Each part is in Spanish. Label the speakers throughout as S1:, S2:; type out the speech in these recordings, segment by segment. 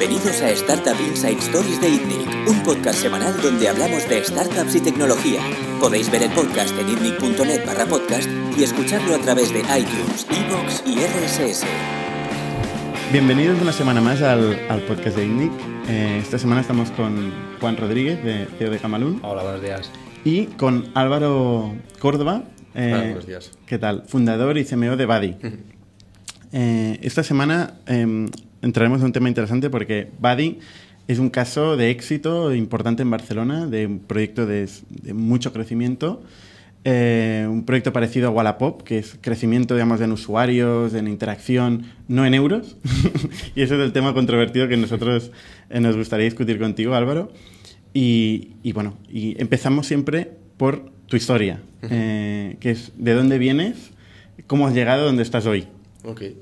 S1: Bienvenidos a Startup Inside Stories de ITNIC, un podcast semanal donde hablamos de startups y tecnología. Podéis ver el podcast en itnic.net barra podcast y escucharlo a través de iTunes, Evox y RSS.
S2: Bienvenidos una semana más al, al podcast de ITNIC. Eh, esta semana estamos con Juan Rodríguez, de CEO de Camalún.
S3: Hola, buenos días.
S2: Y con Álvaro Córdoba.
S4: Eh, Hola, buenos días.
S2: ¿Qué tal? Fundador y CMO de Buddy. eh, esta semana eh, entraremos en un tema interesante porque Buddy es un caso de éxito importante en Barcelona, de un proyecto de, de mucho crecimiento. Eh, un proyecto parecido a Wallapop, que es crecimiento, digamos, en usuarios, en interacción, no en euros. y ese es el tema controvertido que nosotros eh, nos gustaría discutir contigo, Álvaro. Y, y, bueno, y empezamos siempre por tu historia, eh, que es de dónde vienes, cómo has llegado a donde estás hoy.
S4: Ok.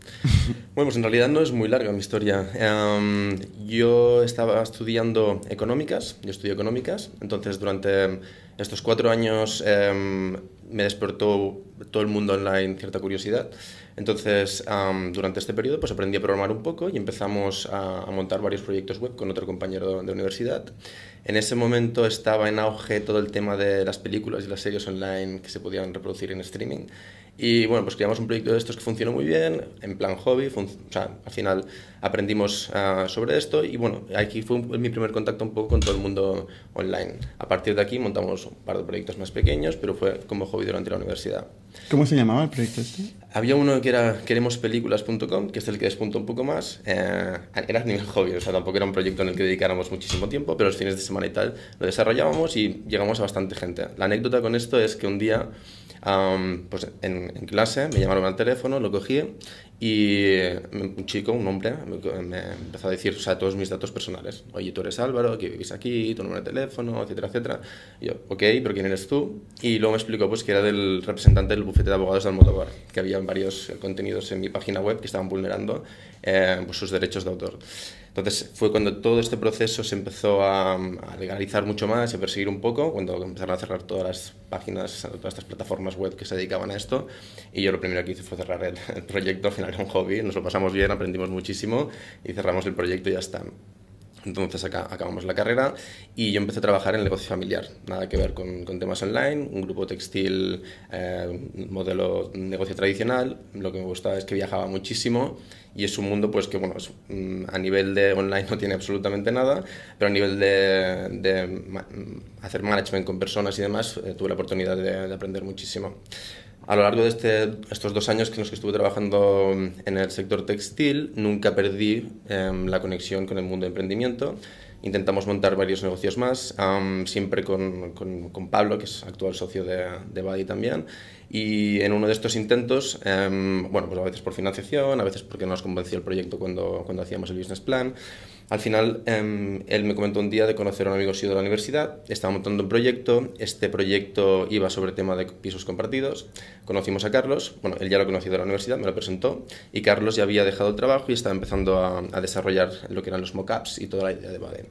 S4: Bueno, pues en realidad no es muy larga mi historia. Um, yo estaba estudiando económicas, yo estudio económicas, entonces durante estos cuatro años um, me despertó todo el mundo online cierta curiosidad. Entonces, um, durante este periodo, pues aprendí a programar un poco y empezamos a, a, montar varios proyectos web con otro compañero de universidad. En ese momento estaba en auge todo el tema de las películas y las series online que se podían reproducir en streaming. Y bueno, pues creamos un proyecto de estos que funcionó muy bien, en plan hobby, o sea, al final aprendimos uh, sobre esto y bueno, aquí fue un, mi primer contacto un poco con todo el mundo online. A partir de aquí montamos un par de proyectos más pequeños, pero fue como hobby durante la universidad.
S2: ¿Cómo se llamaba el proyecto este?
S4: Había uno que era queremospelículas.com, que es el que despunto un poco más. Eh, era a nivel hobby, o sea, tampoco era un proyecto en el que dedicáramos muchísimo tiempo, pero los fines de semana y tal lo desarrollábamos y llegamos a bastante gente. La anécdota con esto es que un día Um, pues en, en, clase me llamaron al teléfono, lo cogí y un chico, un hombre, me, empezó a decir o sea, todos mis datos personales. Oye, tú eres Álvaro, que vivís aquí, tu número de teléfono, etcétera, etcétera. Y yo, ok, pero ¿quién eres tú? Y luego me explicó pues, que era del representante del bufete de abogados de Almodóvar, que había varios contenidos en mi página web que estaban vulnerando eh, pues, sus derechos de autor. Entonces fue cuando todo este proceso se empezó a, legalizar mucho más y a perseguir un poco, cuando empezaron a cerrar todas las páginas, todas estas plataformas web que se dedicaban a esto. Y yo lo primero que hice fue cerrar el, el proyecto, al final era un hobby, nos lo pasamos bien, aprendimos muchísimo y cerramos el proyecto y ya está. Entonces acá, acabamos la carrera y yo empecé a trabajar en el negocio familiar, nada que ver con, con temas online, un grupo textil, eh, modelo negocio tradicional. Lo que me gustaba es que viajaba muchísimo y es un mundo pues que bueno, es, mm, a nivel de online no tiene absolutamente nada, pero a nivel de, de ma hacer management con personas y demás eh, tuve la oportunidad de, de aprender muchísimo. A lo largo de este, estos dos años en los que estuve trabajando en el sector textil, nunca perdí eh, la conexión con el mundo de emprendimiento. Intentamos montar varios negocios más, um, siempre con, con, con, Pablo, que es actual socio de, de Buddy también. Y en uno de estos intentos, um, bueno, pues a veces por financiación, a veces porque no nos convenció el proyecto cuando, cuando hacíamos el business plan, al final, eh, él me comentó un día de conocer a un amigo suyo de la universidad, estaba montando un proyecto, este proyecto iba sobre tema de pisos compartidos, conocimos a Carlos, bueno, él ya lo conocía de la universidad, me lo presentó, y Carlos ya había dejado el trabajo y estaba empezando a, a desarrollar lo que eran los mockups y toda la idea de Bade.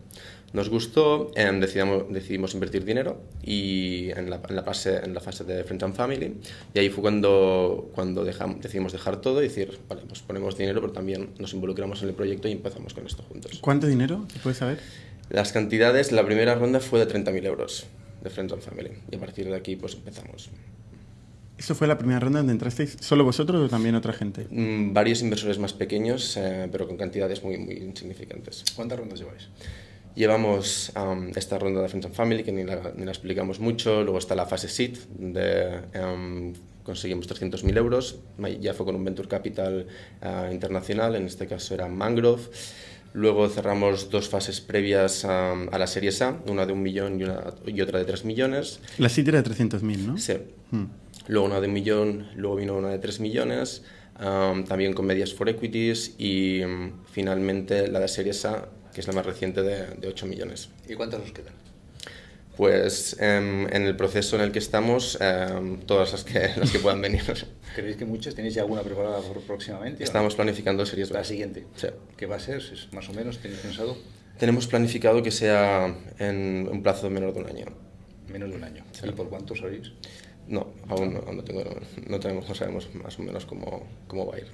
S4: Nos gustó, eh, decidimos, decidimos, invertir dinero y en la, en, la fase, en la fase de Friends and Family y ahí fue cuando, cuando dejamos, decidimos dejar todo y decir, vale, pues ponemos dinero pero también nos involucramos en el proyecto y empezamos con esto juntos.
S2: ¿Cuánto dinero? ¿Se puede saber?
S4: Las cantidades, la primera ronda fue de 30.000 euros de Friends and Family y a partir de aquí pues empezamos.
S2: ¿Eso fue la primera ronda donde entrasteis solo vosotros o también otra gente?
S4: Mm, varios inversores más pequeños, eh, pero con cantidades muy, muy insignificantes.
S3: ¿Cuántas rondas lleváis?
S4: Llevamos um, esta ronda de Friends and Family, que ni la, ni la, explicamos mucho. Luego está la fase SEED, donde um, conseguimos 300.000 euros. Ya fue con un Venture Capital uh, internacional, en este caso era Mangrove. Luego cerramos dos fases previas um, a la serie A, una de un millón y, una, y otra de tres millones.
S2: La SEED era de 300.000, ¿no?
S4: Sí. Hmm. Luego una de un millón, luego vino una de tres millones. Um, también con Medias for Equities y um, finalmente la de Series A, que es la más reciente de, de 8 millones.
S3: ¿Y cuántas os quedan?
S4: Pues um, en el proceso en el que estamos, todas las que, las que puedan venir.
S3: ¿Creéis que muchas? ¿Tenéis ya alguna preparada próximamente?
S4: Estamos planificando series
S3: La siguiente.
S4: Sí.
S3: ¿Qué va a ser? ¿Más o menos tenéis pensado?
S4: Tenemos planificado que sea en un plazo menor de un año.
S3: Menos de un año. Sí. ¿Y por cuánto sabéis?
S4: No, aún no, aún no, tengo, no, tenemos, no sabemos más o menos cómo, cómo va a ir.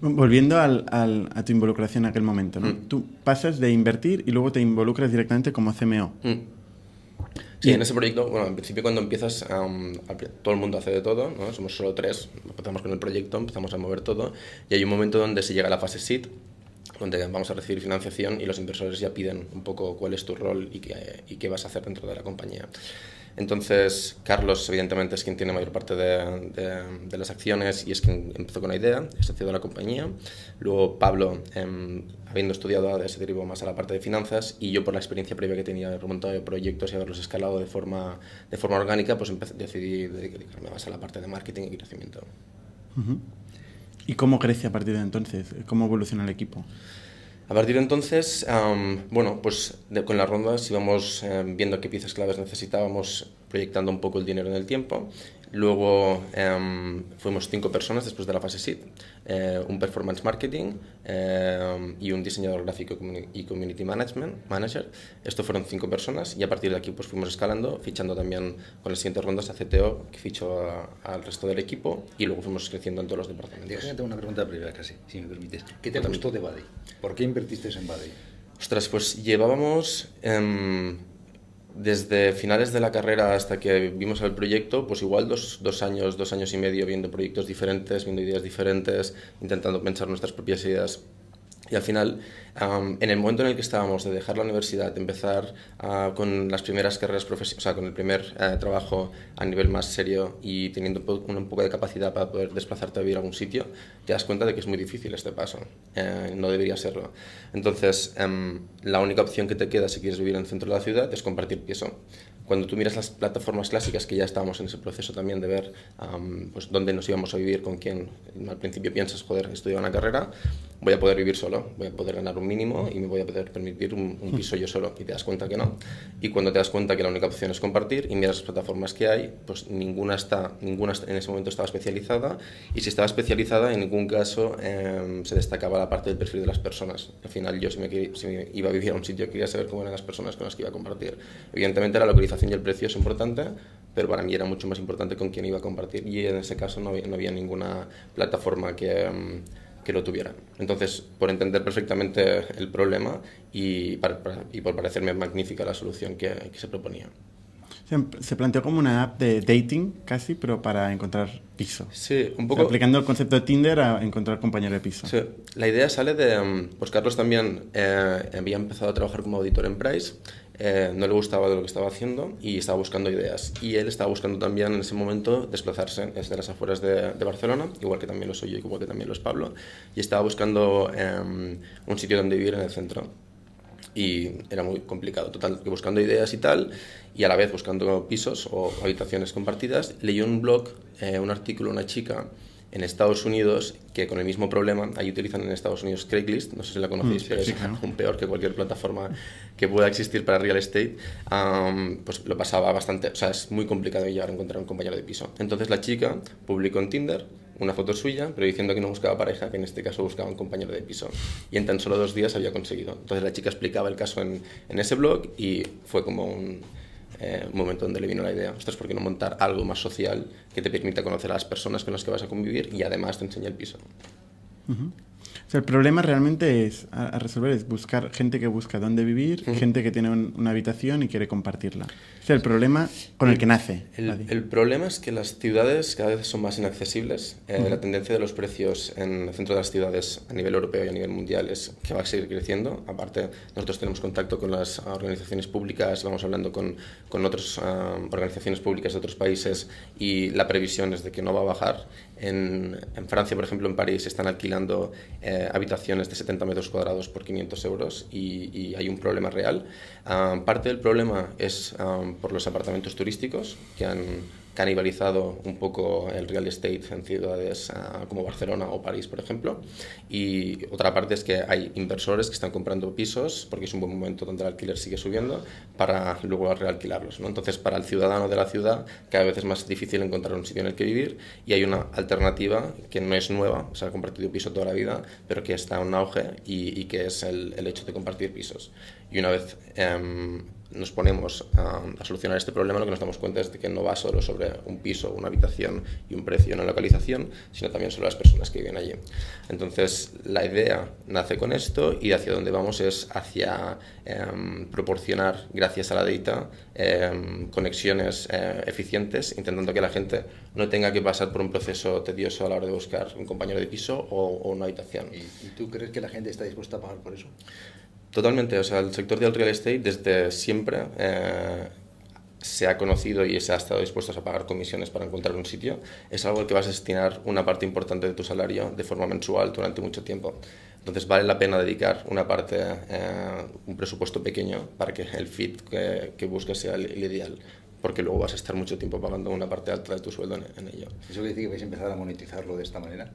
S2: Volviendo al, al, a tu involucración en aquel momento, ¿no?
S4: Mm.
S2: Tú pasas de invertir y luego te involucras directamente como CMO.
S4: Mm. Sí, en ese proyecto, bueno, en principio cuando empiezas, um, todo el mundo hace de todo, ¿no? Somos solo tres, empezamos con el proyecto, empezamos a mover todo y hay un momento donde se llega a la fase SEED, donde vamos a recibir financiación y los inversores ya piden un poco cuál es tu rol y qué, y qué vas a hacer dentro de la compañía. Entonces, Carlos, evidentemente, es quien tiene mayor parte de, de, de, las acciones y es quien empezó con la idea, es socio de la compañía. Luego, Pablo, eh, habiendo estudiado ADE, se derivó más a la parte de finanzas y yo, por la experiencia previa que tenía de remontado de proyectos y haberlos escalado de forma, de forma orgánica, pues empecé, decidí dedicarme más a la parte de marketing y crecimiento.
S2: ¿Y cómo crece a partir de entonces? ¿Cómo evoluciona el equipo?
S4: A partir de entonces, bueno, pues con las rondas íbamos eh, viendo qué piezas claves necesitábamos, proyectando un poco el dinero en el tiempo. Luego eh, fuimos cinco personas después de la fase SEED, eh, un performance marketing eh, y un diseñador gráfico y community management, manager. Esto fueron cinco personas y a partir de aquí pues fuimos escalando, fichando también con las siguientes rondas a CTO, que fichó al resto del equipo y luego fuimos creciendo en todos los departamentos.
S3: Déjame una pregunta previa casi, si me permites. ¿Qué te gustó de Buddy? ¿Por qué invertiste en Buddy?
S4: Ostras, pues llevábamos... Desde finales de la carrera hasta que vimos el proyecto, pues igual dos, dos, años, dos años y medio viendo proyectos diferentes, viendo ideas diferentes, intentando pensar nuestras propias ideas. Y al final, en el momento en el que estábamos de dejar la universidad, de empezar uh, con las primeras carreras profesionales, o sea, con el primer uh, trabajo a nivel más serio y teniendo un, poco de capacidad para poder desplazarte a vivir a algún sitio, te das cuenta de que es muy difícil este paso. Uh, no debería serlo. Entonces, um, la única opción que te queda si quieres vivir en el centro de la ciudad es compartir piso cuando tú miras las plataformas clásicas, que ya estábamos en ese proceso también de ver um, pues, dónde nos íbamos a vivir, con quién, al principio piensas, joder, estudiar una carrera, voy a poder vivir solo, voy a poder ganar un mínimo y me voy a poder permitir un, un, piso yo solo, y te das cuenta que no. Y cuando te das cuenta que la única opción es compartir y miras las plataformas que hay, pues ninguna, está, ninguna en ese momento estaba especializada, y si estaba especializada, en ningún caso eh, se destacaba la parte del perfil de las personas. Al final yo, si me, si me iba a vivir a un sitio, quería saber cómo eran las personas con las que iba a compartir. Evidentemente la localización y el precio es importante, pero para mí era mucho más importante con quién iba a compartir y en ese caso no había, no había ninguna plataforma que, um, que, lo tuviera. Entonces, por entender perfectamente el problema y, para, para, y por parecerme magnífica la solución que, que se proponía.
S2: Se, se, planteó como una app de dating casi, pero para encontrar piso.
S4: Sí, un poco.
S2: O sea, aplicando el concepto de Tinder a encontrar compañero de piso.
S4: Sí, la idea sale de. Pues Carlos también eh, había empezado a trabajar como auditor en Price. Eh, no le gustaba de lo que estaba haciendo y estaba buscando ideas. Y él estaba buscando también en ese momento desplazarse desde las afueras de, Barcelona, igual que también lo soy yo, igual que también lo es Pablo, y estaba buscando eh, un sitio donde vivir en el centro. Y era muy complicado, total, que buscando ideas y tal, y a la vez buscando pisos o habitaciones compartidas, leyó un blog, eh, un artículo, una chica en Estados Unidos que con el mismo problema, ahí utilizan en Estados Unidos Craigslist, no sé si la conocéis,
S2: Mm,
S4: pero
S2: sí,
S4: es
S2: claro.
S4: aún peor que cualquier plataforma que pueda existir para real estate, um, pues lo pasaba bastante, o sea, es muy complicado llegar a encontrar un compañero de piso. Entonces la chica publicó en Tinder una foto suya, pero diciendo que no buscaba pareja, que en este caso buscaba un compañero de piso. Y en tan solo dos días había conseguido. Entonces la chica explicaba el caso en, en ese blog y fue como un, eh, momento donde le vino la idea, ostras, ¿por qué no montar algo más social que te permita conocer a las personas con las que vas a convivir y además te enseña el piso?
S2: Uh. O sea, el problema realmente es a, a, resolver es buscar gente que busca dónde vivir, uh -huh. gente que tiene un, una habitación y quiere compartirla. O sea, el problema con el, el que nace.
S4: El, el, problema es que las ciudades cada vez son más inaccesibles. Eh, uh -huh. La tendencia de los precios en el centro de las ciudades a nivel europeo y a nivel mundial es que va a seguir creciendo. Aparte, nosotros tenemos contacto con las organizaciones públicas, vamos hablando con, con otras uh, organizaciones públicas de otros países y la previsión es de que no va a bajar. En, en Francia, por ejemplo, en París, están alquilando eh, habitaciones de 70 metros cuadrados por 500 euros y, hay un problema real. Um, parte del problema es um, por los apartamentos turísticos que han canibalizado un poco el real estate en ciudades uh, como Barcelona o París, por ejemplo. Y otra parte es que hay inversores que están comprando pisos, porque es un buen momento donde el alquiler sigue subiendo, para luego realquilarlos. ¿no? Entonces, para el ciudadano de la ciudad, cada vez es más difícil encontrar un sitio en el que vivir y hay una alternativa que no es nueva, o sea, ha compartido piso toda la vida, pero que está en auge y, y que es el, el hecho de compartir pisos. Y una vez um, nos ponemos a, a, solucionar este problema, lo que nos damos cuenta es de que no va solo sobre un piso, una habitación y un precio, una localización, sino también sobre las personas que viven allí. Entonces, la idea nace con esto y hacia donde vamos es hacia eh, proporcionar, gracias a la data, eh, conexiones eh, eficientes, intentando que la gente no tenga que pasar por un proceso tedioso a la hora de buscar un compañero de piso o, o una habitación.
S3: ¿Y, ¿Y tú crees que la gente está dispuesta a pagar por eso?
S4: Totalmente, o sea, el sector del real estate desde siempre eh, se ha conocido y se ha estado dispuesto a pagar comisiones para encontrar un sitio. Es algo que vas a destinar una parte importante de tu salario de forma mensual durante mucho tiempo. Entonces vale la pena dedicar una parte, eh, un presupuesto pequeño para que el fit que, que busques sea el, ideal, porque luego vas a estar mucho tiempo pagando una parte alta de tu sueldo en, en ello.
S3: ¿Eso quiere decir que vais a empezar a monetizarlo de esta manera?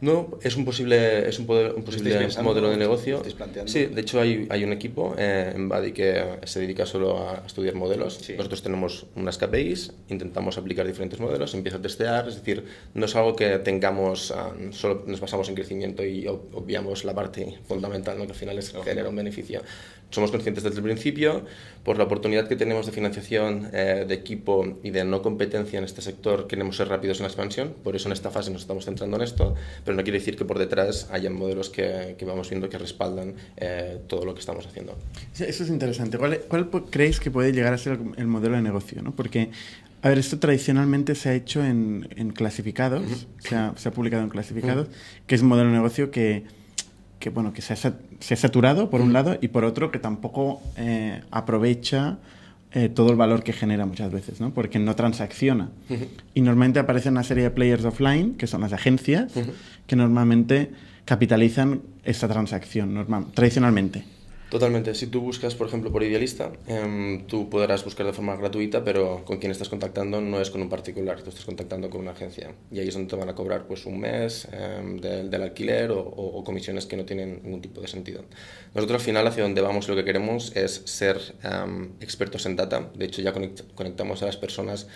S4: No, es un posible, es un, poder, un posible modelo de negocio.
S3: planteando?
S4: Sí, de hecho hay, hay un equipo eh, en Badi que se dedica solo a estudiar modelos.
S3: Sí.
S4: Nosotros tenemos unas KPIs, intentamos aplicar diferentes modelos, empieza a testear, es decir, no es algo que tengamos, um, solo nos basamos en crecimiento y obviamos la parte fundamental, ¿no? que al final es generar un beneficio. Somos conscientes desde el principio, por la oportunidad que tenemos de financiación eh, de equipo y de no competencia en este sector, queremos ser rápidos en la expansión, por eso en esta fase nos estamos centrando en esto, pero no quiere decir que por detrás hayan modelos que, que vamos viendo que respaldan eh, todo lo que estamos haciendo.
S2: Eso es interesante. ¿Cuál, ¿Cuál, creéis que puede llegar a ser el, modelo de negocio? ¿no? Porque, a ver, esto tradicionalmente se ha hecho en, en clasificados, uh -huh. se, ha, se, ha, publicado en clasificados, uh -huh. que es un modelo de negocio que, que bueno, que se ha, se ha saturado por uh -huh. un lado y por otro que tampoco eh, aprovecha eh, todo el valor que genera muchas veces, ¿no? Porque no transacciona. Uh -huh. Y normalmente aparecen una serie de players offline, que son las agencias, uh -huh. que normalmente capitalizan esta transacción, normal, tradicionalmente.
S4: Totalmente. Si tú buscas, por ejemplo, por Idealista, eh, tú podrás buscar de forma gratuita, pero con quien estás contactando no es con un particular, tú estás contactando con una agencia. Y ahí es donde te van a cobrar pues, un mes eh, del, del, alquiler o, comisiones que no tienen ningún tipo de sentido. Nosotros al final hacia donde vamos lo que queremos es ser um, expertos en data. De hecho ya conectamos a las personas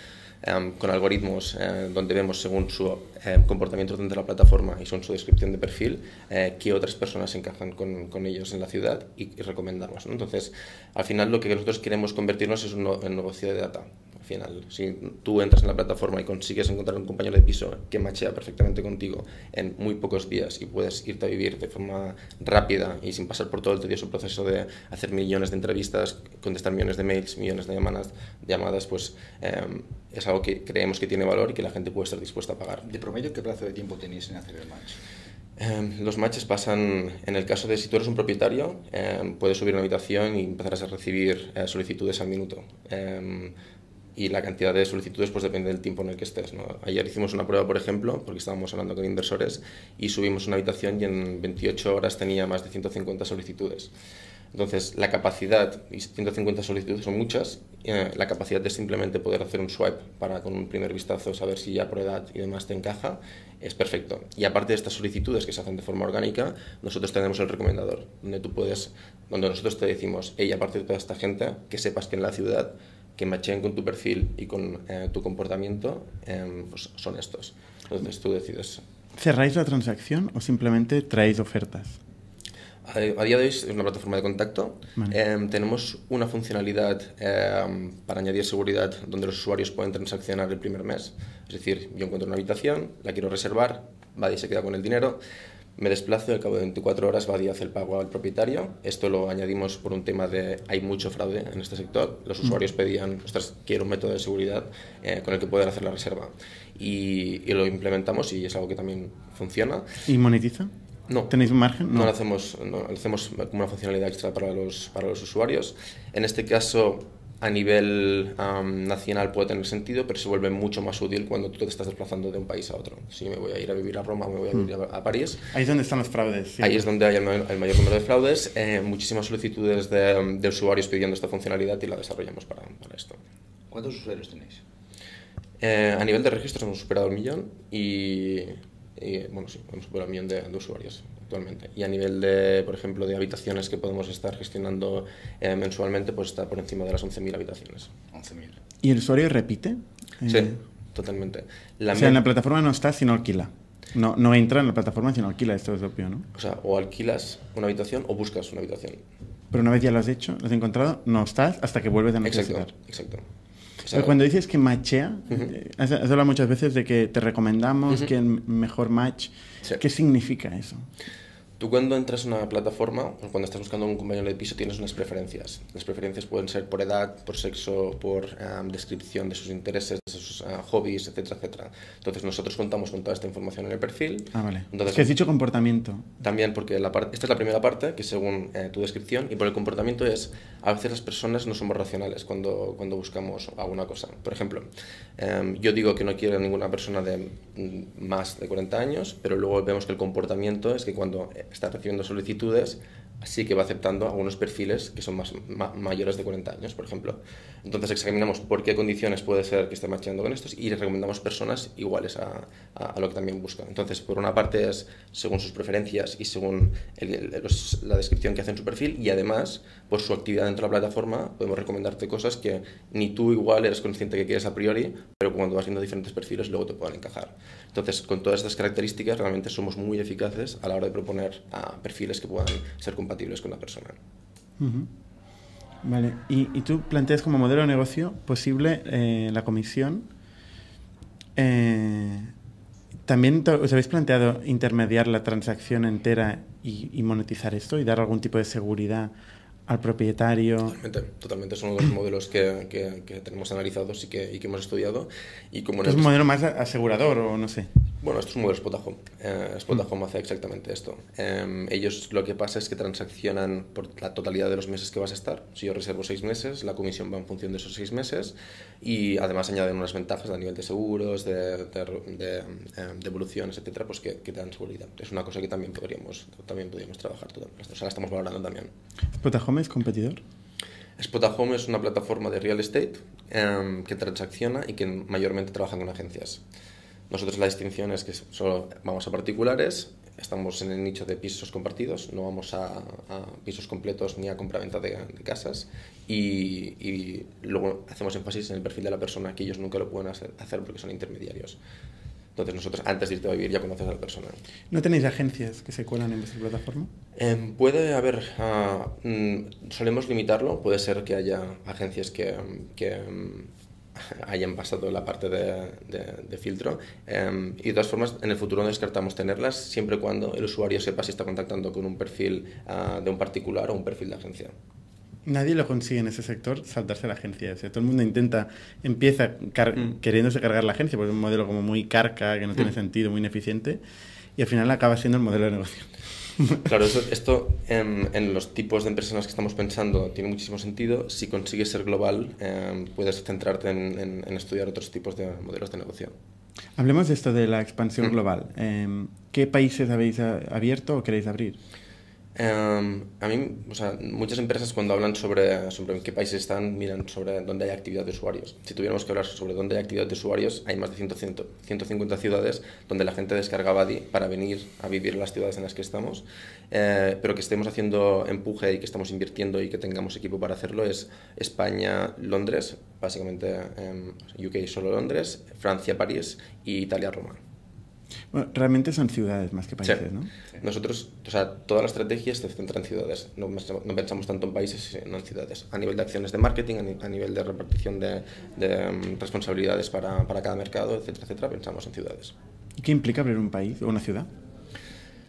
S4: con algoritmos eh, donde vemos según su eh, comportamiento dentro de la plataforma y son su descripción de perfil eh, qué otras personas encajan con, con, ellos en la ciudad y, y. Entonces, al final lo que nosotros queremos convertirnos es un, un negocio de data. Al final, si tú entras en la plataforma y consigues encontrar un compañero de piso que machea perfectamente contigo en muy pocos días y puedes irte a vivir de forma rápida y sin pasar por todo el tedioso proceso de hacer millones de entrevistas, contestar millones de mails, millones de llamadas, llamadas pues eh, es algo que creemos que tiene valor y que la gente puede estar dispuesta a pagar.
S3: ¿De promedio qué plazo de tiempo tenéis en hacer el match?
S4: Eh, los matches pasan, en el caso de si tú eres un propietario, eh, puedes subir una habitación y empezarás a recibir eh, solicitudes al minuto. Y la cantidad de solicitudes pues depende del tiempo en el que estés. Ayer hicimos una prueba, por ejemplo, porque estábamos hablando con inversores y subimos una habitación y en 28 horas tenía más de 150 solicitudes. Entonces, la capacidad, y 150 solicitudes son muchas, eh, la capacidad de simplemente poder hacer un swipe para con un primer vistazo saber si ya por edad y demás te encaja, es perfecto. Y aparte de estas solicitudes que se hacen de forma orgánica, nosotros tenemos el recomendador, donde tú puedes, donde nosotros te decimos, hey, aparte de toda esta gente, que sepas que en la ciudad que macheen con tu perfil y con eh, tu comportamiento, eh, pues son estos. Entonces tú decides.
S2: ¿Cerráis la transacción o simplemente traéis ofertas?
S4: A, a día de hoy es una plataforma de contacto. Vale. Eh, tenemos una funcionalidad eh, para añadir seguridad donde los usuarios pueden transaccionar el primer mes. Es decir, yo encuentro una habitación, la quiero reservar, Buddy se queda con el dinero, me desplazo y al cabo de 24 horas Buddy hace el pago al propietario. Esto lo añadimos por un tema de hay mucho fraude en este sector. Los mm. usuarios pedían, ostras, quiero un método de seguridad eh, con el que poder hacer la reserva. Y, y, lo implementamos y es algo que también funciona.
S2: ¿Y monetiza?
S4: No.
S2: ¿Tenéis un margen?
S4: No, no lo hacemos, no, lo hacemos como una funcionalidad extra para los, para los usuarios. En este caso, a nivel um, nacional puede tener sentido, pero se vuelve mucho más útil cuando tú te estás desplazando de un país a otro. Si me voy a ir a vivir a Roma, me voy a vivir a, a París.
S2: Ahí es donde están los fraudes.
S4: Sí. Ahí es donde hay el, el mayor número de fraudes, eh, muchísimas solicitudes de, de, usuarios pidiendo esta funcionalidad y la desarrollamos para, para esto.
S3: ¿Cuántos usuarios tenéis?
S4: Eh, a nivel de registros hemos superado el millón y, y bueno, sí, hemos superado el millón de, de usuarios actualmente. Y a nivel de, por ejemplo, de habitaciones que podemos estar gestionando eh, mensualmente, pues está por encima de las 11.000 habitaciones.
S3: 11.000.
S2: ¿Y el usuario repite?
S4: Sí, eh... totalmente.
S2: La o sea, en la plataforma no está, sino alquila. No, no entra en la plataforma, sino alquila, esto es obvio, ¿no?
S4: O sea, o alquilas una habitación o buscas una habitación.
S2: pero una vez ya lo has hecho, lo has encontrado, no estás hasta que vuelves a
S4: Exacto,
S2: necesitar.
S4: exacto. O sea,
S2: Pero cuando dices que machea, eh, has, has hablado muchas veces de que te recomendamos que el mejor match.
S4: Sí.
S2: ¿Qué significa eso?
S4: Tú cuando entras en una plataforma, o cuando estás buscando un compañero de piso, tienes unas preferencias. Las preferencias pueden ser por edad, por sexo, por em, descripción de sus intereses, de sus ah, hobbies, etcétera, etcétera. Entonces nosotros contamos con toda esta información en el perfil.
S2: Ah, vale.
S4: Entonces,
S2: es que has dicho comportamiento.
S4: También porque la parte, esta es la primera parte, que según eh, tu descripción, y por el comportamiento es, a veces las personas no somos racionales cuando, cuando buscamos alguna cosa. Por ejemplo, em, yo digo que no quiero ninguna persona de mm, más de 40 años, pero luego vemos que el comportamiento es que cuando eh, está recibiendo solicitudes, sí que va aceptando algunos perfiles que son más, ma- mayores de 40 años, por ejemplo. Entonces examinamos por qué condiciones puede ser que esté macheando con estos y les recomendamos personas iguales a, lo que también buscan. Entonces, por una parte es según sus preferencias y según los- la descripción que hace en su perfil y además por su actividad dentro de la plataforma podemos recomendarte cosas que ni tú igual eres consciente que quieres a priori, pero cuando vas viendo diferentes perfiles luego te puedan encajar. Entonces, con todas estas características realmente somos muy eficaces a la hora de proponer perfiles que puedan ser compatibles con la persona.
S2: Vale. Y, tú planteas como modelo de negocio posible eh, la comisión. Eh, También os habéis planteado intermediar la transacción entera y monetizar esto y dar algún tipo de seguridad al propietario.
S4: Totalmente, totalmente. De los modelos que, que- que tenemos analizados y que, y que hemos estudiado. Y como
S2: Es
S4: el-
S2: un modelo más asegurador o no sé.
S4: Bueno, esto es un modelo Spotahome. Eh, Spotahome hace exactamente esto. Eh, ellos lo que pasa es que transaccionan por la totalidad de los meses que vas a estar. Si yo reservo seis meses, la comisión va en función de esos seis meses y además añaden unas ventajas a nivel de seguros, de, de, de, eh, devoluciones, etcétera, pues que, que te dan seguridad. Es una cosa que también podríamos, también podríamos trabajar. totalmente. O sea, la estamos valorando también.
S2: ¿Spotahome es competidor?
S4: Spotahome es una plataforma de real estate em, que transacciona y que mayormente trabaja con agencias. Nosotros la distinción es que solo vamos a particulares, estamos en el nicho de pisos compartidos, no vamos a, pisos completos ni a compraventa de, de casas y, luego hacemos énfasis en el perfil de la persona, que ellos nunca lo pueden hacer porque son intermediarios. Entonces nosotros antes de irte a vivir ya conoces a la persona.
S2: ¿No tenéis agencias que se cuelan en vuestra plataforma?
S4: Em, puede haber, ah, mm, solemos limitarlo, puede ser que haya agencias que, que, mm, hayan pasado la parte de, de- de filtro em, y de todas formas en el futuro no descartamos tenerlas siempre y cuando el usuario sepa si está contactando con un perfil ah, de un particular o un perfil de agencia.
S2: Nadie lo consigue en ese sector saltarse la agencia. O sea, todo el mundo intenta, empieza car-
S4: Mm.
S2: queriéndose cargar la agencia, porque es un modelo como muy carca, que no tiene
S4: Mm.
S2: sentido, muy ineficiente, y al final acaba siendo el modelo de negocio.
S4: Claro, eso- esto en, en los tipos de empresas en las que estamos pensando tiene muchísimo sentido. Si consigues ser global, em, puedes centrarte en, en- en estudiar otros tipos de modelos de negocio.
S2: Hablemos de esto de la expansión
S4: Mm.
S2: global. Eh, ¿Qué países habéis abierto o queréis abrir?
S4: Em, a mí, o sea, muchas empresas cuando hablan sobre, sobre en qué países están, miran sobre dónde hay actividad de usuarios. Si tuviéramos que hablar sobre dónde hay actividad de usuarios, hay más de 100, 150 ciudades donde la gente descarga Buddy para venir a vivir en las ciudades en las que estamos. Eh, pero que estemos haciendo empuje y que estamos invirtiendo y que tengamos equipo para hacerlo es España, Londres, básicamente em, UK solo Londres, Francia, París y Italia, Roma.
S2: Bueno, realmente son ciudades más que países,
S4: Sí.
S2: ¿no?
S4: Nosotros, o sea, toda la estrategia se centra en ciudades. No, no pensamos tanto en países, sino en ciudades. A nivel de acciones de marketing, a, ni- a nivel de repartición de, de, mm, responsabilidades para, para cada mercado, etcétera, etcétera, pensamos en ciudades.
S2: ¿Y ¿Qué implica abrir un país o una ciudad?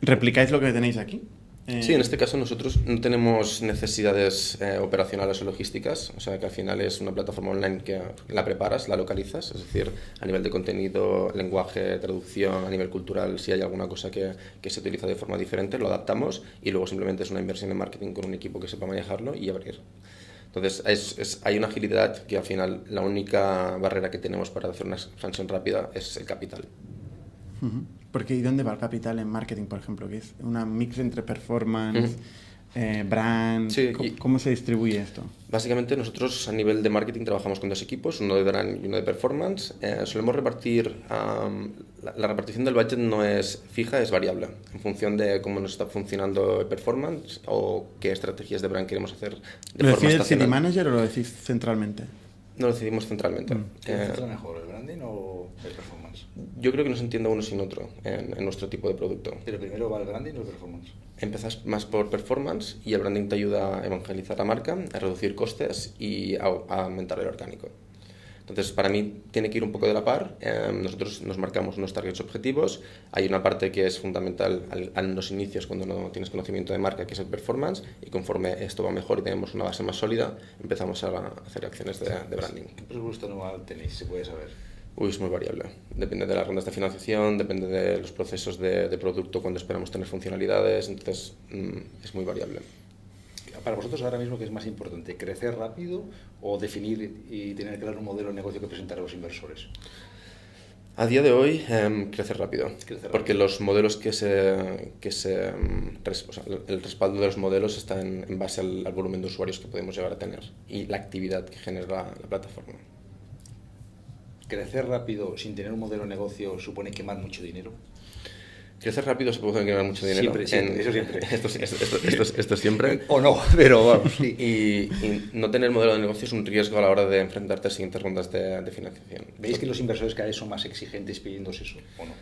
S2: ¿Replicáis lo que tenéis aquí? Eh,
S4: Sí, en este caso nosotros no tenemos necesidades eh, operacionales o logísticas, o sea que al final es una plataforma online que la preparas, la localizas, es decir, a nivel de contenido, lenguaje, traducción, a nivel cultural, si hay alguna cosa que, que se utiliza de forma diferente, lo adaptamos y luego simplemente es una inversión en marketing con un equipo que sepa manejarlo y abrir. Entonces es- es- hay una agilidad que al final la única barrera que tenemos para hacer una expansión rápida es el capital.
S2: Ujú. Porque ¿y dónde va el capital en marketing, por ejemplo? Que es una mix entre performance, eh, brand.
S4: Sí,
S2: ¿Cómo, se distribuye esto?
S4: Básicamente nosotros a nivel de marketing trabajamos con dos equipos, uno de brand y uno de performance. Eh, solemos repartir, am, la, la repartición del budget no es fija, es variable, en función de cómo nos está funcionando el performance o qué estrategias de brand queremos hacer de
S2: ¿Lo decide el city manager o lo decís centralmente?
S4: No lo decidimos centralmente.
S2: Mm.
S3: ¿Qué
S4: Eh,
S3: mejor, el branding o el performance?
S4: yo creo que no se entiende uno sin otro en, en nuestro tipo de producto.
S3: Pero primero va el branding o el performance.
S4: Empiezas más por performance y el branding te ayuda a evangelizar la marca, a reducir costes y a, a aumentar el orgánico. Entonces, para mí tiene que ir un poco de la par. Eh, nosotros nos marcamos unos targets objetivos. Hay una parte que es fundamental al- en los inicios, cuando no tienes conocimiento de marca, que es el performance. Y conforme esto va mejor y tenemos una base más sólida, empezamos a hacer acciones de, de branding.
S3: ¿Qué presupuesto anual tenéis, si se puede saber?
S4: Uy, es muy variable. Depende de las rondas de financiación, depende de los procesos de, de producto, cuando esperamos tener funcionalidades. Entonces, mm, es muy variable.
S3: Para vosotros ahora mismo, ¿qué es más importante? ¿Crecer rápido o definir y tener claro un modelo de negocio que presentar a los inversores?
S4: A día de hoy, em, crece rápido, porque
S3: rápido.
S4: los modelos que se... Que se res- o sea, el respaldo de los modelos está en, en base al, al volumen de usuarios que podemos llegar a tener y la actividad que genera la plataforma.
S3: ¿Crecer rápido sin tener un modelo de negocio supone quemar mucho dinero?
S4: Crecer rápido se puede ganar mucho dinero.
S3: Siempre, siempre, eso siempre.
S4: Esto, esto- esto- esto- esto siempre.
S3: O no, pero vamos, sí.
S4: Y, y no tener modelo de negocio es un riesgo a la hora de enfrentarte a siguientes rondas de, de financiación.
S3: ¿Veis que los inversores cada vez son más exigentes pidiéndose eso o no?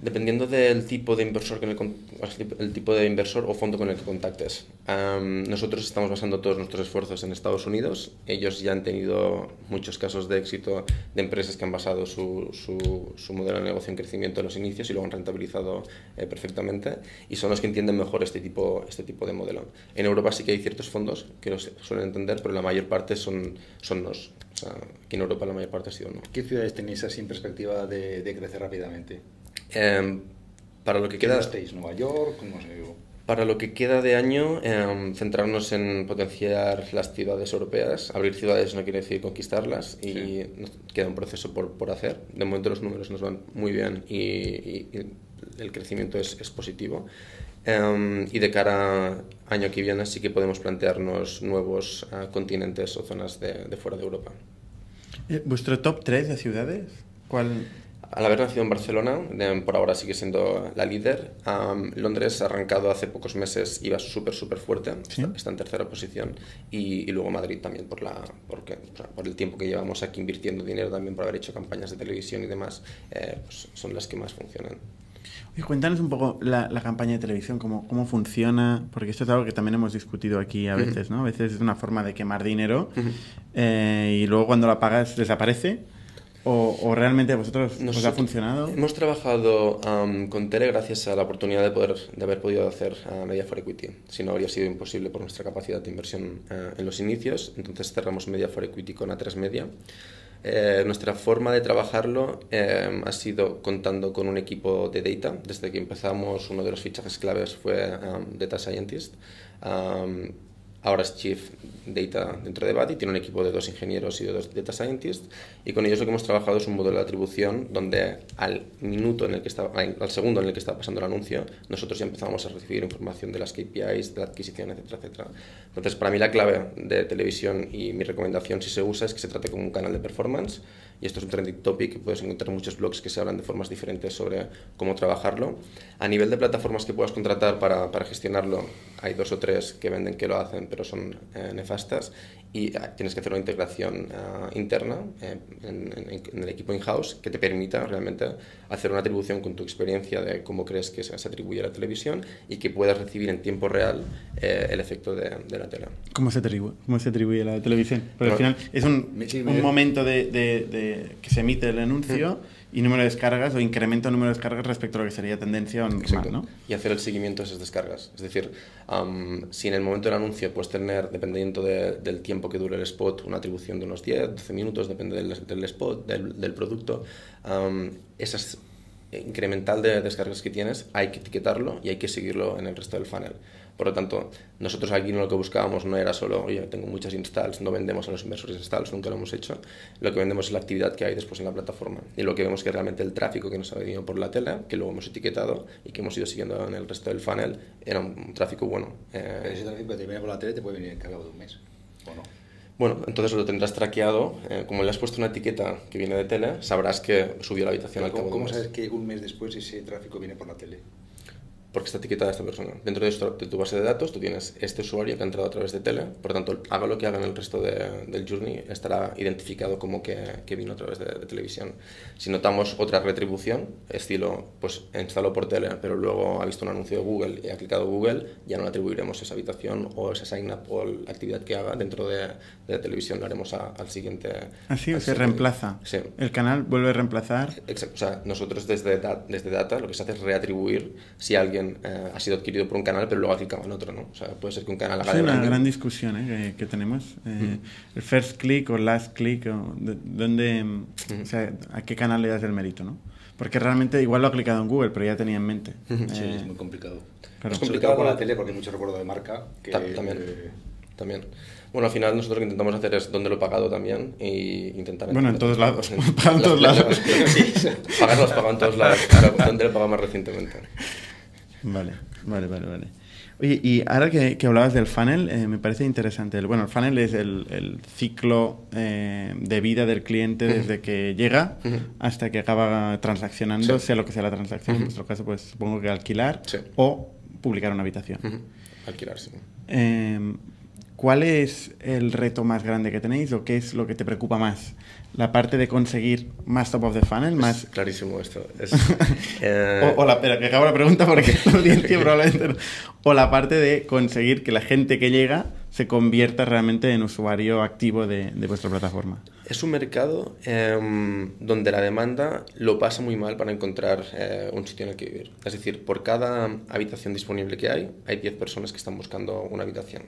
S4: Dependiendo del tipo de inversor con el, el tipo de inversor o fondo con el que contactes. Am, nosotros estamos basando todos nuestros esfuerzos en Estados Unidos. Ellos ya han tenido muchos casos de éxito de empresas que han basado su, su, su modelo de negocio en crecimiento en los inicios y lo han rentabilizado eh, perfectamente. Y son los que entienden mejor este tipo, este tipo de modelo. En Europa sí que hay ciertos fondos que los suelen entender, pero la mayor parte son, son nos. O sea, aquí en Europa la mayor parte ha sido no.
S3: ¿Qué ciudades tenéis así en perspectiva de, de crecer rápidamente?
S4: Em, para lo que
S3: ¿Qué
S4: queda...
S3: estáis? ¿Nueva York? No sé, digo.
S4: Para lo que queda de año, em, centrarnos en potenciar las ciudades europeas. Abrir ciudades no quiere decir conquistarlas y
S3: Sí.
S4: nos queda un proceso por, por hacer. De momento los números nos van muy bien y, y- y el crecimiento es, es positivo. Em, y de cara a año que viene sí que podemos plantearnos nuevos ah, continentes o zonas de, de fuera de Europa.
S2: Eh, ¿Vuestro top 3 de ciudades? ¿Cuál?
S4: Al haber nacido en Barcelona, por ahora sigue siendo la líder. Londres ha arrancado hace pocos meses, iba súper, súper fuerte,
S2: Sí.
S4: está, está en tercera posición. Y, y luego Madrid también, por, la, porque, por el tiempo que llevamos aquí invirtiendo dinero, también por haber hecho campañas de televisión y demás, eh, pues son las que más funcionan.
S2: Oye, cuéntanos un poco la, la campaña de televisión, cómo, cómo funciona, porque esto es algo que también hemos discutido aquí a veces, ¿no? A veces es una forma de quemar dinero eh, y luego cuando la pagas desaparece. O, o realmente a vosotros os ha
S4: Nosotros
S2: funcionado?
S4: Hemos trabajado am, con Tele gracias a la oportunidad de, poder, de haber podido hacer ah, Media for Equity. Si no, habría sido imposible por nuestra capacidad de inversión ah, en los inicios. Entonces cerramos Media for Equity con A3 Media. Eh, nuestra forma de trabajarlo eh, ha sido contando con un equipo de data. Desde que empezamos, uno de los fichajes claves fue um, Data Scientist. Um, ahora es Chief Data dentro de Buddy, tiene un equipo de dos ingenieros y de dos Data Scientists, y con ellos lo que hemos trabajado es un modelo de atribución donde al minuto en el que estaba, al segundo en el que estaba pasando el anuncio, nosotros ya empezamos a recibir información de las KPIs, de la adquisición, etcétera, etcétera. Entonces, para mí la clave de televisión y mi recomendación si se usa es que se trate como un canal de performance, y esto es un trending topic puedes encontrar en muchos blogs que se hablan de formas diferentes sobre cómo trabajarlo. A nivel de plataformas que puedas contratar para, para gestionarlo, hay dos o tres que venden que lo hacen, pero son eh, nefastas y ah, tienes que hacer una integración ah, interna eh, en, en- en el equipo in-house que te permita realmente hacer una atribución con tu experiencia de cómo crees que se, se atribuye a la televisión y que puedas recibir en tiempo real eh, el efecto de, de la tele.
S2: ¿Cómo se atribuye, cómo se atribuye la televisión? Porque al final es un,
S3: sí,
S2: un
S3: me-
S2: momento de, de- de que se emite el anuncio y número de descargas o incrementa el número de descargas respecto a lo que sería tendencia o normal.
S4: Y hacer el seguimiento de esas descargas. Es decir, si en el momento del anuncio puedes tener, dependiendo de- del tiempo que dure el spot, una atribución de unos 10, 12 minutos, depende del, del spot, del, del producto, esas incremental de descargas que tienes hay que etiquetarlo y hay que seguirlo en el resto del funnel. Por lo tanto, nosotros aquí lo que buscábamos no era solo, oye, tengo muchas installs, no vendemos a los inversores installs, nunca lo hemos hecho. Lo que vendemos es la actividad que hay después en la plataforma. Y lo que vemos que realmente el tráfico que nos ha venido por la tele, que luego hemos etiquetado y que hemos ido siguiendo en el resto del funnel, era un tráfico bueno. Eh,
S3: Pero ese tráfico que te viene por la tele te puede venir en cabo de un mes, ¿o no?
S4: Bueno, entonces lo tendrás traqueado. eh, como le has puesto una etiqueta que viene de tele, sabrás que subió la habitación al
S3: ¿Cómo,
S4: cabo de un
S3: cómo
S4: mes.
S3: sabes que un mes después ese tráfico viene por la tele?
S4: Porque está etiquetada esta persona. Dentro de, esto- de tu base de datos tú tienes este usuario que ha entrado a través de tele, por tanto, haga lo que haga en el resto de- del journey, estará identificado como que, que vino a través de, de televisión. Si notamos otra retribución, estilo, pues instaló por tele, pero luego ha visto un anuncio de Google y ha clicado Google, ya no le atribuiremos esa habitación o ese sign up o la actividad que haga dentro de, de televisión, lo haremos a- al siguiente.
S2: Así, o
S4: al
S2: se
S4: siguiente-
S2: reemplaza.
S4: Sí.
S2: El canal vuelve a reemplazar.
S4: Exacto. O sea, nosotros desde, desde Data lo que se hace es reatribuir si alguien eh, ha sido adquirido por un canal pero luego ha clicado en otro, ¿no? O sea, puede ser que un canal haga
S2: Es
S4: de
S2: una
S4: branding.
S2: gran discusión ¿eh? que, que tenemos. Eh, El first click o last click, o de- dónde, mm, o sea, a qué canal le das el mérito, ¿no? Porque realmente igual lo ha clicado en Google, pero ya tenía en mente.
S3: Sí,
S2: Eh,
S3: es muy complicado.
S2: claro.
S4: Es complicado
S3: con la tele, porque hay mucho recuerdo de marca. Que,
S4: Ta- también.
S3: eh,
S4: También. Bueno, al final nosotros lo que intentamos hacer es dónde lo he pagado también y intentar...
S2: Bueno, en todos lados.
S4: En-
S2: Pagan en todos lados.
S4: Sí, pagar los pagan en todos lados. Claro, ¿dónde lo he pagado más recientemente?
S2: Vale, vale, vale, vale. Oye, y ahora que, que hablabas del funnel, eh, me parece interesante. El, bueno, el funnel es el, el ciclo eh, de vida del cliente desde que llega hasta que acaba transaccionando,
S4: Sí.
S2: sea lo que sea la transacción. En
S4: Ujú.
S2: vuestro caso, pues supongo que alquilar
S4: Sí.
S2: o publicar una habitación.
S4: Alquilar, sí.
S2: Eh, ¿Cuál es el reto más grande que tenéis o qué es lo que te preocupa más? ¿La parte de conseguir más top of the funnel? Más,
S4: Es clarísimo esto. Es, eh,
S2: o, o la, espera, que acabo la pregunta porque la audiencia probablemente no. O la parte de conseguir que la gente que llega se convierta realmente en usuario activo de, de vuestra plataforma.
S4: Es un mercado em, donde la demanda lo pasa muy mal para encontrar eh, un sitio en el que vivir. Es decir, por cada habitación disponible que hay, hay 10 personas que están buscando una habitación.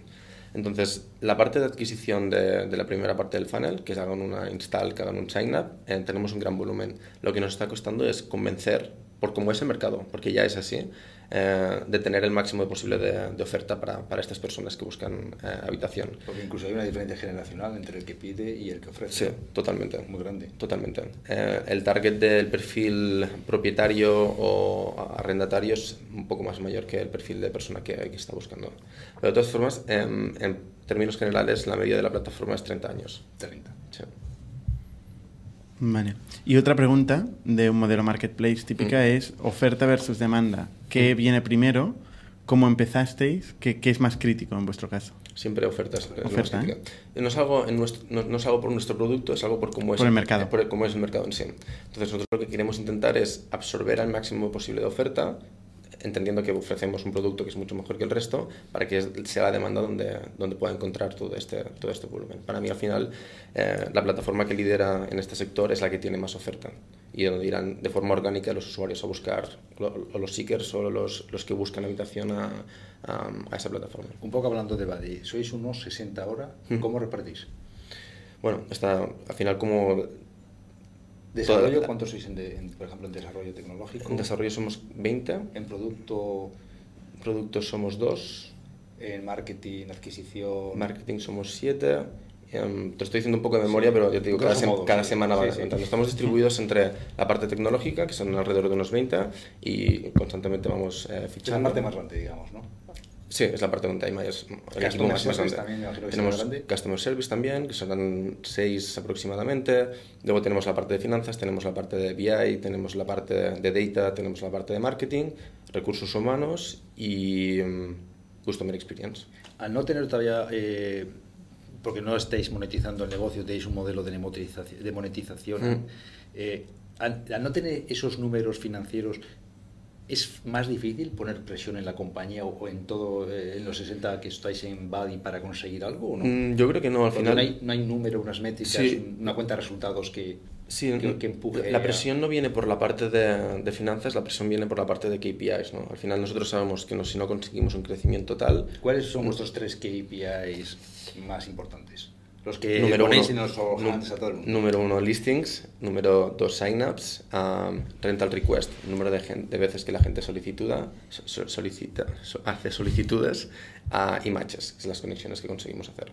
S4: Entonces, la parte de adquisición de, la primera parte del funnel, que es hagan una install, que hagan un sign up, eh, tenemos un gran volumen. Lo que nos está costando es convencer, por cómo es el mercado, porque ya es así, eh, de tener el máximo posible de, de oferta para, para estas personas que buscan eh, habitación.
S3: Porque incluso hay una diferencia generacional entre el que pide y el que ofrece.
S4: Sí, totalmente.
S3: Muy grande.
S4: Totalmente. Eh, el target del perfil propietario o arrendatario es un poco más mayor que el perfil de persona que, que está buscando. Pero de todas formas, em, en términos generales, la media de la plataforma es 30 años.
S3: 30.
S4: Sí.
S2: Vale. Y otra pregunta de un modelo marketplace típica
S4: Mm.
S2: es oferta versus demanda. ¿Qué viene primero? ¿Cómo empezasteis? ¿Qué, qué es más crítico en vuestro caso?
S4: Siempre ofertas.
S2: Oferta,
S4: crítico. No, es algo en nuestro- no, no es algo por nuestro producto, es algo por cómo es
S2: Por el mercado.
S4: por el- cómo es el mercado en sí. Entonces nosotros lo que queremos intentar es absorber al máximo posible de oferta, entendiendo que ofrecemos un producto que es mucho mejor que el resto, para que sea la demanda donde, donde pueda encontrar todo este, todo este volumen. Para mí al final eh, la plataforma que lidera en este sector es la que tiene más oferta y donde irán de forma orgánica los usuarios a buscar, o los seekers o los, los que buscan habitación a, a, a esa plataforma.
S3: Un poco hablando de Buddy, sois unos 60 ahora. ¿cómo repartís?
S4: Bueno, está al final como
S3: ¿Desarrollo? ¿Cuántos sois, en de- en, por ejemplo, en desarrollo tecnológico?
S4: en desarrollo somos 20,
S3: En producto,
S4: productos somos 2,
S3: en marketing, adquisición.
S4: marketing somos 7. em, te estoy diciendo un poco de memoria, pero yo te digo, cada,
S3: modo,
S4: cada
S3: sí.
S4: semana
S3: Sí,
S4: va
S3: sí.
S4: Estamos distribuidos entre la parte tecnológica, que son alrededor de unos 20, y constantemente vamos eh,
S3: Es la
S4: fichando.
S3: parte más grande, digamos, ¿no?
S4: Sí, es la parte donde hay más, el
S3: Customer
S4: equipo más, grande.
S3: también, que
S4: tenemos
S3: grande.
S4: Customer Service también, que serán seis aproximadamente. Luego tenemos la parte de finanzas, tenemos la parte de BI, tenemos la parte de data, tenemos la parte de marketing, recursos humanos y mm, Customer Experience.
S3: Al no tener todavía, eh, porque no estáis monetizando el negocio, tenéis un modelo de monetización, de monetización
S4: Mm.
S3: eh, al, al no tener esos números financieros, ¿es más difícil poner presión en la compañía o, en todo, eh, en los 60 que estáis en Buddy para conseguir algo o no?
S4: Mm, yo creo que no, al
S3: Porque
S4: final...
S3: no, hay, no hay número, unas métricas,
S4: Sí.
S3: una cuenta de resultados que,
S4: Sí,
S3: que, que empuje.
S4: la
S3: a-
S4: presión no viene por la parte de, de finanzas, la presión viene por la parte de KPIs. ¿no? Al final nosotros sabemos que no- si no conseguimos un crecimiento tal,
S3: ¿Cuáles son vuestros tres KPIs más importantes? Los que
S4: número
S3: ponéis
S4: uno,
S3: en los a todo el mundo.
S4: número uno, listings. Número dos, signups. um, rental request, número de, gen- de veces que la gente solicituda, so- solicita, so- hace solicitudes. ah, y matches, que son las conexiones que conseguimos hacer.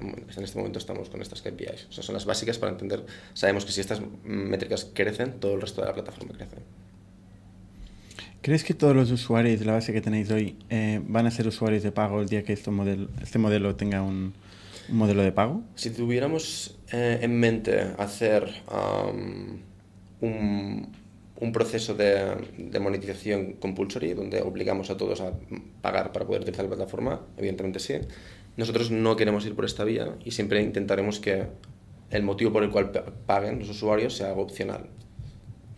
S4: En este momento estamos con estas KPIs. O sea, son las básicas para entender. Sabemos que si estas métricas crecen, todo el resto de la plataforma crece.
S2: ¿Crees que todos los usuarios de la base que tenéis hoy eh, van a ser usuarios de pago el día que este modelo, este modelo tenga un, un modelo de pago?
S4: Si tuviéramos eh, en mente hacer am, un, un proceso de, de, monetización compulsory, donde obligamos a todos a pagar para poder utilizar la plataforma, evidentemente sí. Nosotros no queremos ir por esta vía y siempre intentaremos que el motivo por el cual paguen los usuarios sea algo opcional.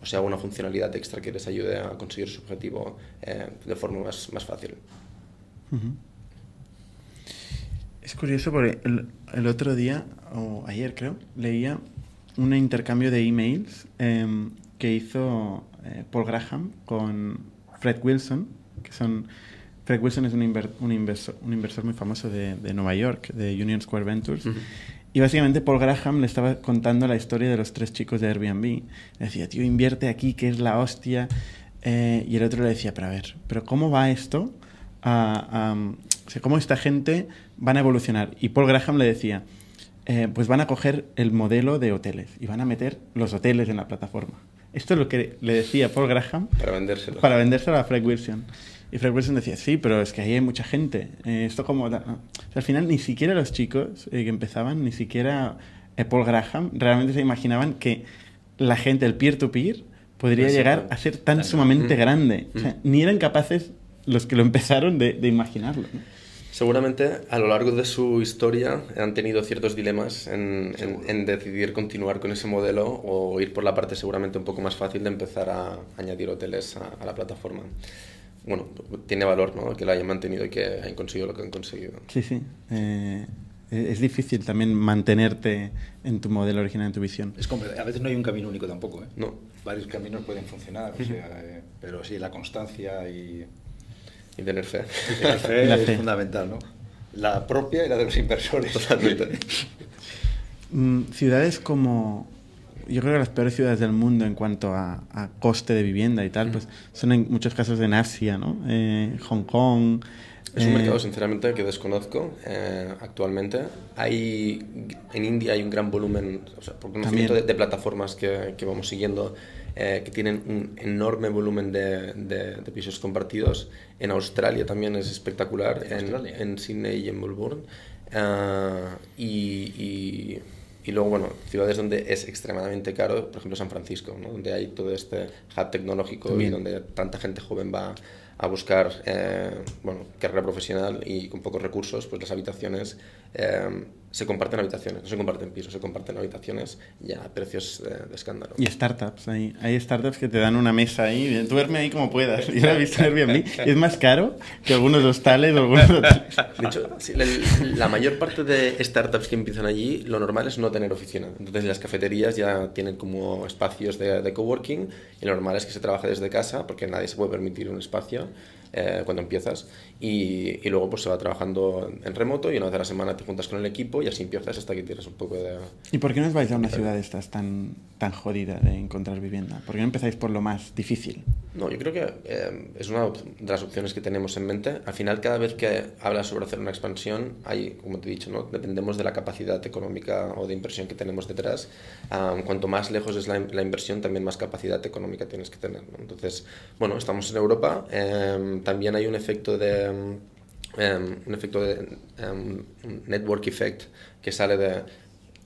S4: O sea, una funcionalidad extra que les ayude a conseguir su objetivo eh, de forma más, más fácil.
S2: Es curioso porque el, el, otro día, o ayer creo, leía un intercambio de emails eh, que hizo eh, Paul Graham con Fred Wilson, que son... Fred Wilson es un, inver, un, inversor, un inversor muy famoso de, de, Nueva York, de Union Square Ventures. Uh -huh. Y básicamente Paul Graham le estaba contando la historia de los tres chicos de Airbnb. Le decía, tío, invierte aquí, que es la hostia. Eh, y el otro le decía, pero a ver, ¿pero cómo va esto? A, ¿Cómo esta gente van a evolucionar? Y Paul Graham le decía, eh, pues van a coger el modelo de hoteles y van a meter los hoteles en la plataforma. Esto es lo que le decía Paul Graham.
S4: Para vendérselo.
S2: Para vendérselo a Fred Wilson. Y Fred Wilson decía, sí, pero es que ahí hay mucha gente. Eh, esto como... No. O sea, al final ni siquiera los chicos eh, que empezaban, ni siquiera Paul Graham, realmente se imaginaban que la gente, el peer-to-peer, -peer, podría llegar a ser tan sumamente mm. grande. O sea, ni eran capaces los que lo empezaron de, de imaginarlo. ¿no?
S4: Seguramente a lo largo de su historia han tenido ciertos dilemas en, en, en, decidir continuar con ese modelo o ir por la parte seguramente un poco más fácil de empezar a añadir hoteles a, a la plataforma. Bueno, tiene valor ¿no? que lo hayan mantenido y que hayan conseguido lo que han conseguido.
S2: Sí, sí. Eh, es difícil también mantenerte en tu modelo original, en tu visión.
S3: Es a veces no hay un camino único tampoco. ¿eh?
S4: No.
S3: Varios caminos pueden funcionar, o sea, eh, pero sí, la constancia y
S4: y tener fe.
S3: Y tener fe la es fe. fundamental, ¿no? La propia y la de los inversores.
S4: Totalmente.
S2: mm, ciudades como. Yo creo que las peores ciudades del mundo en cuanto a, a coste de vivienda y tal, pues son en muchos casos en Asia, ¿no? Eh, Hong Kong.
S4: Es un eh, mercado, sinceramente, que desconozco eh, actualmente. Hay, en India hay un gran volumen, o sea, por conocimiento de, de, plataformas que, que vamos siguiendo eh, que tienen un enorme volumen de, de, de, pisos compartidos. En Australia también es espectacular, en, en, en Sydney y en Melbourne. Uh, y, y, y, luego, bueno, ciudades donde es extremadamente caro, por ejemplo San Francisco, ¿no? donde hay todo este hub tecnológico también. y donde tanta gente joven va a buscar eh, bueno, carrera profesional y con pocos recursos, pues las habitaciones eh, se comparten habitaciones, no se comparten pisos, se comparten habitaciones ya a precios de, de escándalo.
S2: Y startups, hay, hay, startups que te dan una mesa ahí, duerme ahí como puedas. Yo lo he visto en Airbnb, es más caro que algunos hostales o algunos hoteles.
S4: De hecho, sí, la, la, mayor parte de startups que empiezan allí, lo normal es no tener oficina. Entonces las cafeterías ya tienen como espacios de, de coworking y lo normal es que se trabaje desde casa porque nadie se puede permitir un espacio eh, cuando empiezas y, y, luego pues se va trabajando en remoto y una vez a la semana te juntas con el equipo y así empiezas hasta que tienes un poco de...
S2: ¿Y por qué no os vais a una ciudad de estas tan, tan jodida de encontrar vivienda? ¿Por qué no empezáis por lo más difícil?
S4: No, yo creo que eh, es una de las opciones que tenemos en mente. Al final, cada vez que hablas sobre hacer una expansión, hay, como te he dicho, ¿no? dependemos de la capacidad económica o de inversión que tenemos detrás. Um, cuanto más lejos es la, la, inversión, también más capacidad económica tienes que tener. ¿no? Entonces, bueno, estamos en Europa. Eh, también hay un efecto de... Um, un efecto de um, network effect que sale de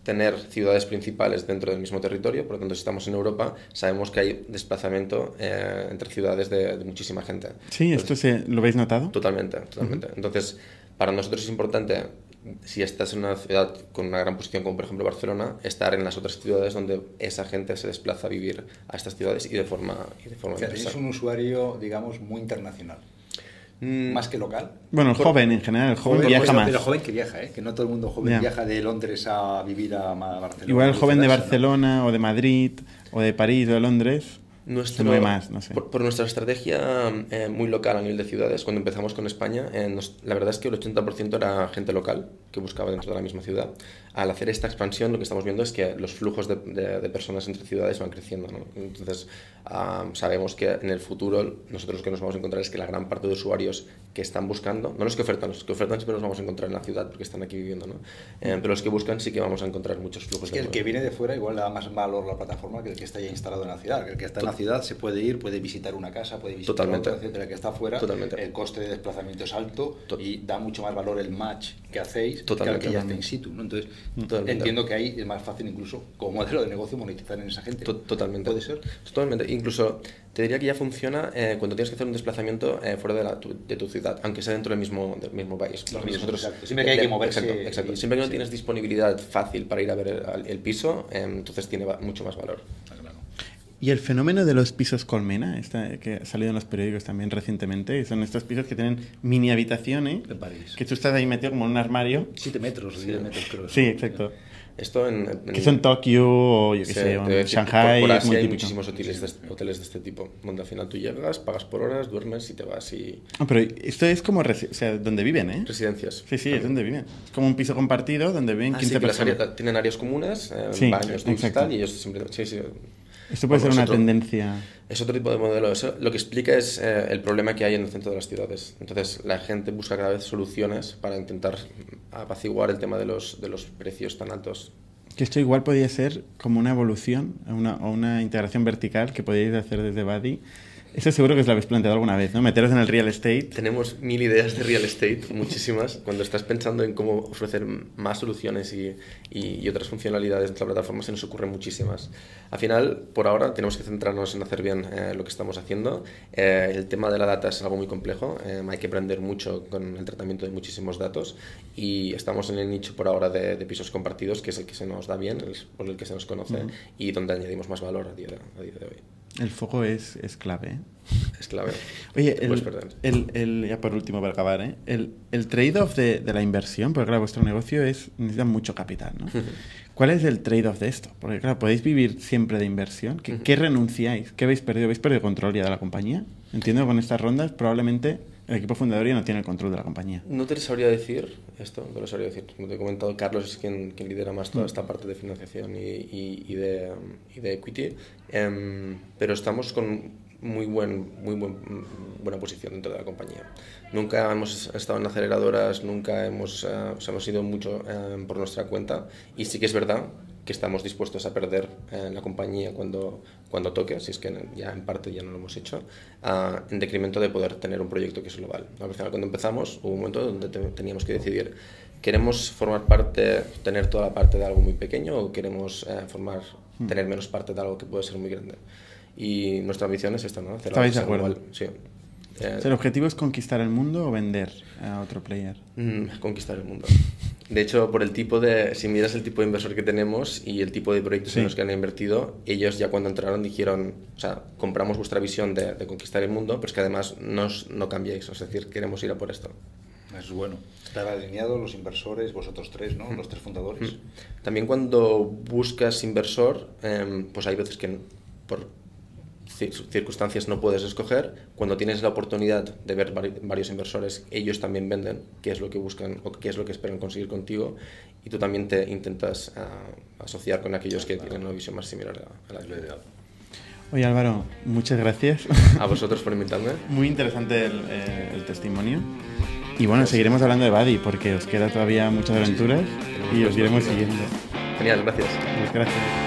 S4: tener ciudades principales dentro del mismo territorio, por lo tanto, si estamos en Europa, sabemos que hay desplazamiento eh, entre ciudades de, de, muchísima gente.
S2: Sí, Entonces, ¿esto se, lo habéis notado?
S4: Totalmente, totalmente. Uh -huh. Entonces, para nosotros es importante, si estás en una ciudad con una gran posición como por ejemplo Barcelona, estar en las otras ciudades donde esa gente se desplaza a vivir a estas ciudades y de forma, y de forma
S3: o sea, es un usuario, digamos, muy internacional. Mm. más que local.
S2: Bueno, el joven en general, el joven, joven viaja más.
S3: Pero joven que viaja, ¿eh? que no todo el mundo joven yeah. viaja de Londres a vivir a Barcelona.
S2: Igual el joven de Barcelona ¿no? o de Madrid o de París o de Londres nuestro, se mueve más, no sé.
S4: Por, por nuestra estrategia eh, muy local a nivel de ciudades, cuando empezamos con España, eh, nos, la verdad es que el 80% era gente local que buscaba dentro de la misma ciudad. Al hacer esta expansión, lo que estamos viendo es que los flujos de, de, de personas entre ciudades van creciendo. ¿no? Entonces, um, sabemos que en el futuro nosotros lo que nos vamos a encontrar es que la gran parte de usuarios que están buscando, no los que ofertan, los que ofertan siempre los vamos a encontrar en la ciudad porque están aquí viviendo, ¿no? Eh, pero los que buscan sí que vamos a encontrar muchos flujos.
S3: Es que el que viene de fuera igual le da más valor a la plataforma que el que está ya instalado en la ciudad, que el que está en la ciudad, se puede ir, puede visitar una casa, puede visitar
S4: Totalmente.
S3: otra, etcétera, que está fuera.
S4: Totalmente.
S3: El coste de desplazamiento es alto
S4: To-
S3: y da mucho más valor el match que hacéis
S4: Totalmente.
S3: que al que ya está in situ. ¿no? Entonces,
S4: Totalmente.
S3: entiendo que ahí es más fácil incluso como modelo de negocio monetizar en esa gente.
S4: To- Totalmente.
S3: ¿Puede ser?
S4: Totalmente. Incluso te diría que ya funciona eh, cuando tienes que hacer un desplazamiento eh, fuera de, la, tu, de tu ciudad, aunque sea dentro del mismo, del mismo país.
S3: Los mismos, exacto. Siempre que hay que moverse
S4: Exacto, exacto.
S3: y-
S4: Siempre que no
S3: sí.
S4: tienes disponibilidad fácil para ir a ver el, el piso, eh, entonces tiene mucho más valor.
S2: Y el fenómeno de los pisos colmena, esta, que ha salido en los periódicos también recientemente, son estos pisos que tienen mini habitaciones,
S3: En París.
S2: que tú estás ahí metido como en un armario.
S3: 7 metros, 10 metros creo.
S2: Sí, exacto.
S4: Esto en, en-
S2: Que son Tokio o yo qué
S4: Sí,
S2: sé, en
S4: decir,
S2: Shanghai,
S4: Por, por
S2: es
S4: Asia
S2: muy
S4: hay muchísimos hoteles de, este- hoteles de este tipo, donde al final tú llegas, pagas por horas, duermes y te vas y...
S2: Ah, pero esto es como o sea, donde viven, ¿eh?
S4: Residencias.
S2: Sí, sí, es donde viven. Es como un piso compartido donde viven
S4: Ah,
S2: 15
S4: sí, que las
S2: personas.
S4: áreas- tienen áreas comunes, eh,
S2: Sí,
S4: baños, y
S2: exacto.
S4: tal, y ellos siempre... Sí, sí.
S2: Esto puede ser una
S4: otro-
S2: tendencia.
S4: Es otro tipo de modelo. Eso lo que explica es eh, el problema que hay en el centro de las ciudades. Entonces, la gente busca cada vez soluciones para intentar apaciguar el tema de los, de los precios tan altos.
S2: Que esto igual podría ser como una evolución una, o una integración vertical que podríais hacer desde Buddy. Eso seguro que os lo habéis planteado alguna vez, ¿no? Meteros en el real estate.
S4: Tenemos mil ideas de real estate, muchísimas. Cuando estás pensando en cómo ofrecer más soluciones y, y- y otras funcionalidades de la plataforma, se nos ocurren muchísimas. Al final, por ahora, tenemos que centrarnos en hacer bien eh, lo que estamos haciendo. Eh, el tema de la data es algo muy complejo. eh, hay que aprender mucho con el tratamiento de muchísimos datos. Y estamos en el nicho por ahora de, de pisos compartidos, que es el que se nos da bien, el- por el que se nos conoce y donde añadimos más valor a día de, a día de hoy.
S2: El foco es, es clave. ¿eh?
S4: Es clave.
S2: Oye, el- el- ya por último, para acabar, ¿eh? el, el trade-off de, de la inversión, porque claro, vuestro negocio es necesita mucho capital, ¿no? ¿Cuál es el trade-off de esto? Porque claro, podéis vivir siempre de inversión. ¿Qué, qué renunciáis? ¿Qué habéis perdido? ¿Habéis perdido control ya de la compañía? Entiendo que con estas rondas probablemente el equipo fundador ya no tiene el control de la compañía.
S4: No te sabría decir esto, no te lo sabría decir. Como te he comentado, Carlos es quien, quien lidera más toda esta parte de financiación y, y- y de, y de equity, Em, pero estamos con muy, buen, muy buen, buena posición dentro de la compañía. Nunca hemos estado en aceleradoras, nunca hemos, eh, o sea, hemos ido mucho eh, por nuestra cuenta y sí que es verdad que estamos dispuestos a perder eh, la compañía cuando, cuando toque, si es que ya en parte ya no lo hemos hecho, ah, en decremento de poder tener un proyecto que es global. Al final, cuando empezamos, hubo un momento donde te- teníamos que decidir, ¿queremos formar parte, tener toda la parte de algo muy pequeño o queremos eh, formar, tener menos parte de algo que puede ser muy grande? Y nuestra ambición es esta, ¿no? Hacer algo
S2: ¿Estabais
S4: que
S2: de acuerdo?
S4: global. Sí.
S2: O sea, ¿El objetivo es conquistar el mundo o vender a otro player?
S4: Mm, conquistar el mundo. De hecho, por el tipo de, si miras el tipo de inversor que tenemos y el tipo de proyectos
S2: Sí.
S4: en los que han invertido, ellos ya cuando entraron dijeron, o sea, compramos vuestra visión de, de conquistar el mundo, pero es que además nos, no cambiáis, es decir, queremos ir a por esto.
S3: Es bueno. Estar alineados los inversores, vosotros tres, ¿no? Los tres fundadores.
S4: También cuando buscas inversor, em, pues hay veces que por circunstancias no puedes escoger. Cuando tienes la oportunidad de ver vari- varios inversores, ellos también venden qué es lo que buscan o qué es lo que esperan conseguir contigo y tú también te intentas ah, asociar con aquellos que tienen una visión más similar a, la
S3: ideal.
S2: Oye Álvaro, muchas gracias.
S4: A vosotros por invitarme.
S2: Muy interesante el, eh, el testimonio. Y bueno, seguiremos hablando de Buddy porque os queda todavía muchas aventuras y os iremos siguiendo.
S4: Genial, gracias.
S2: Muchas gracias.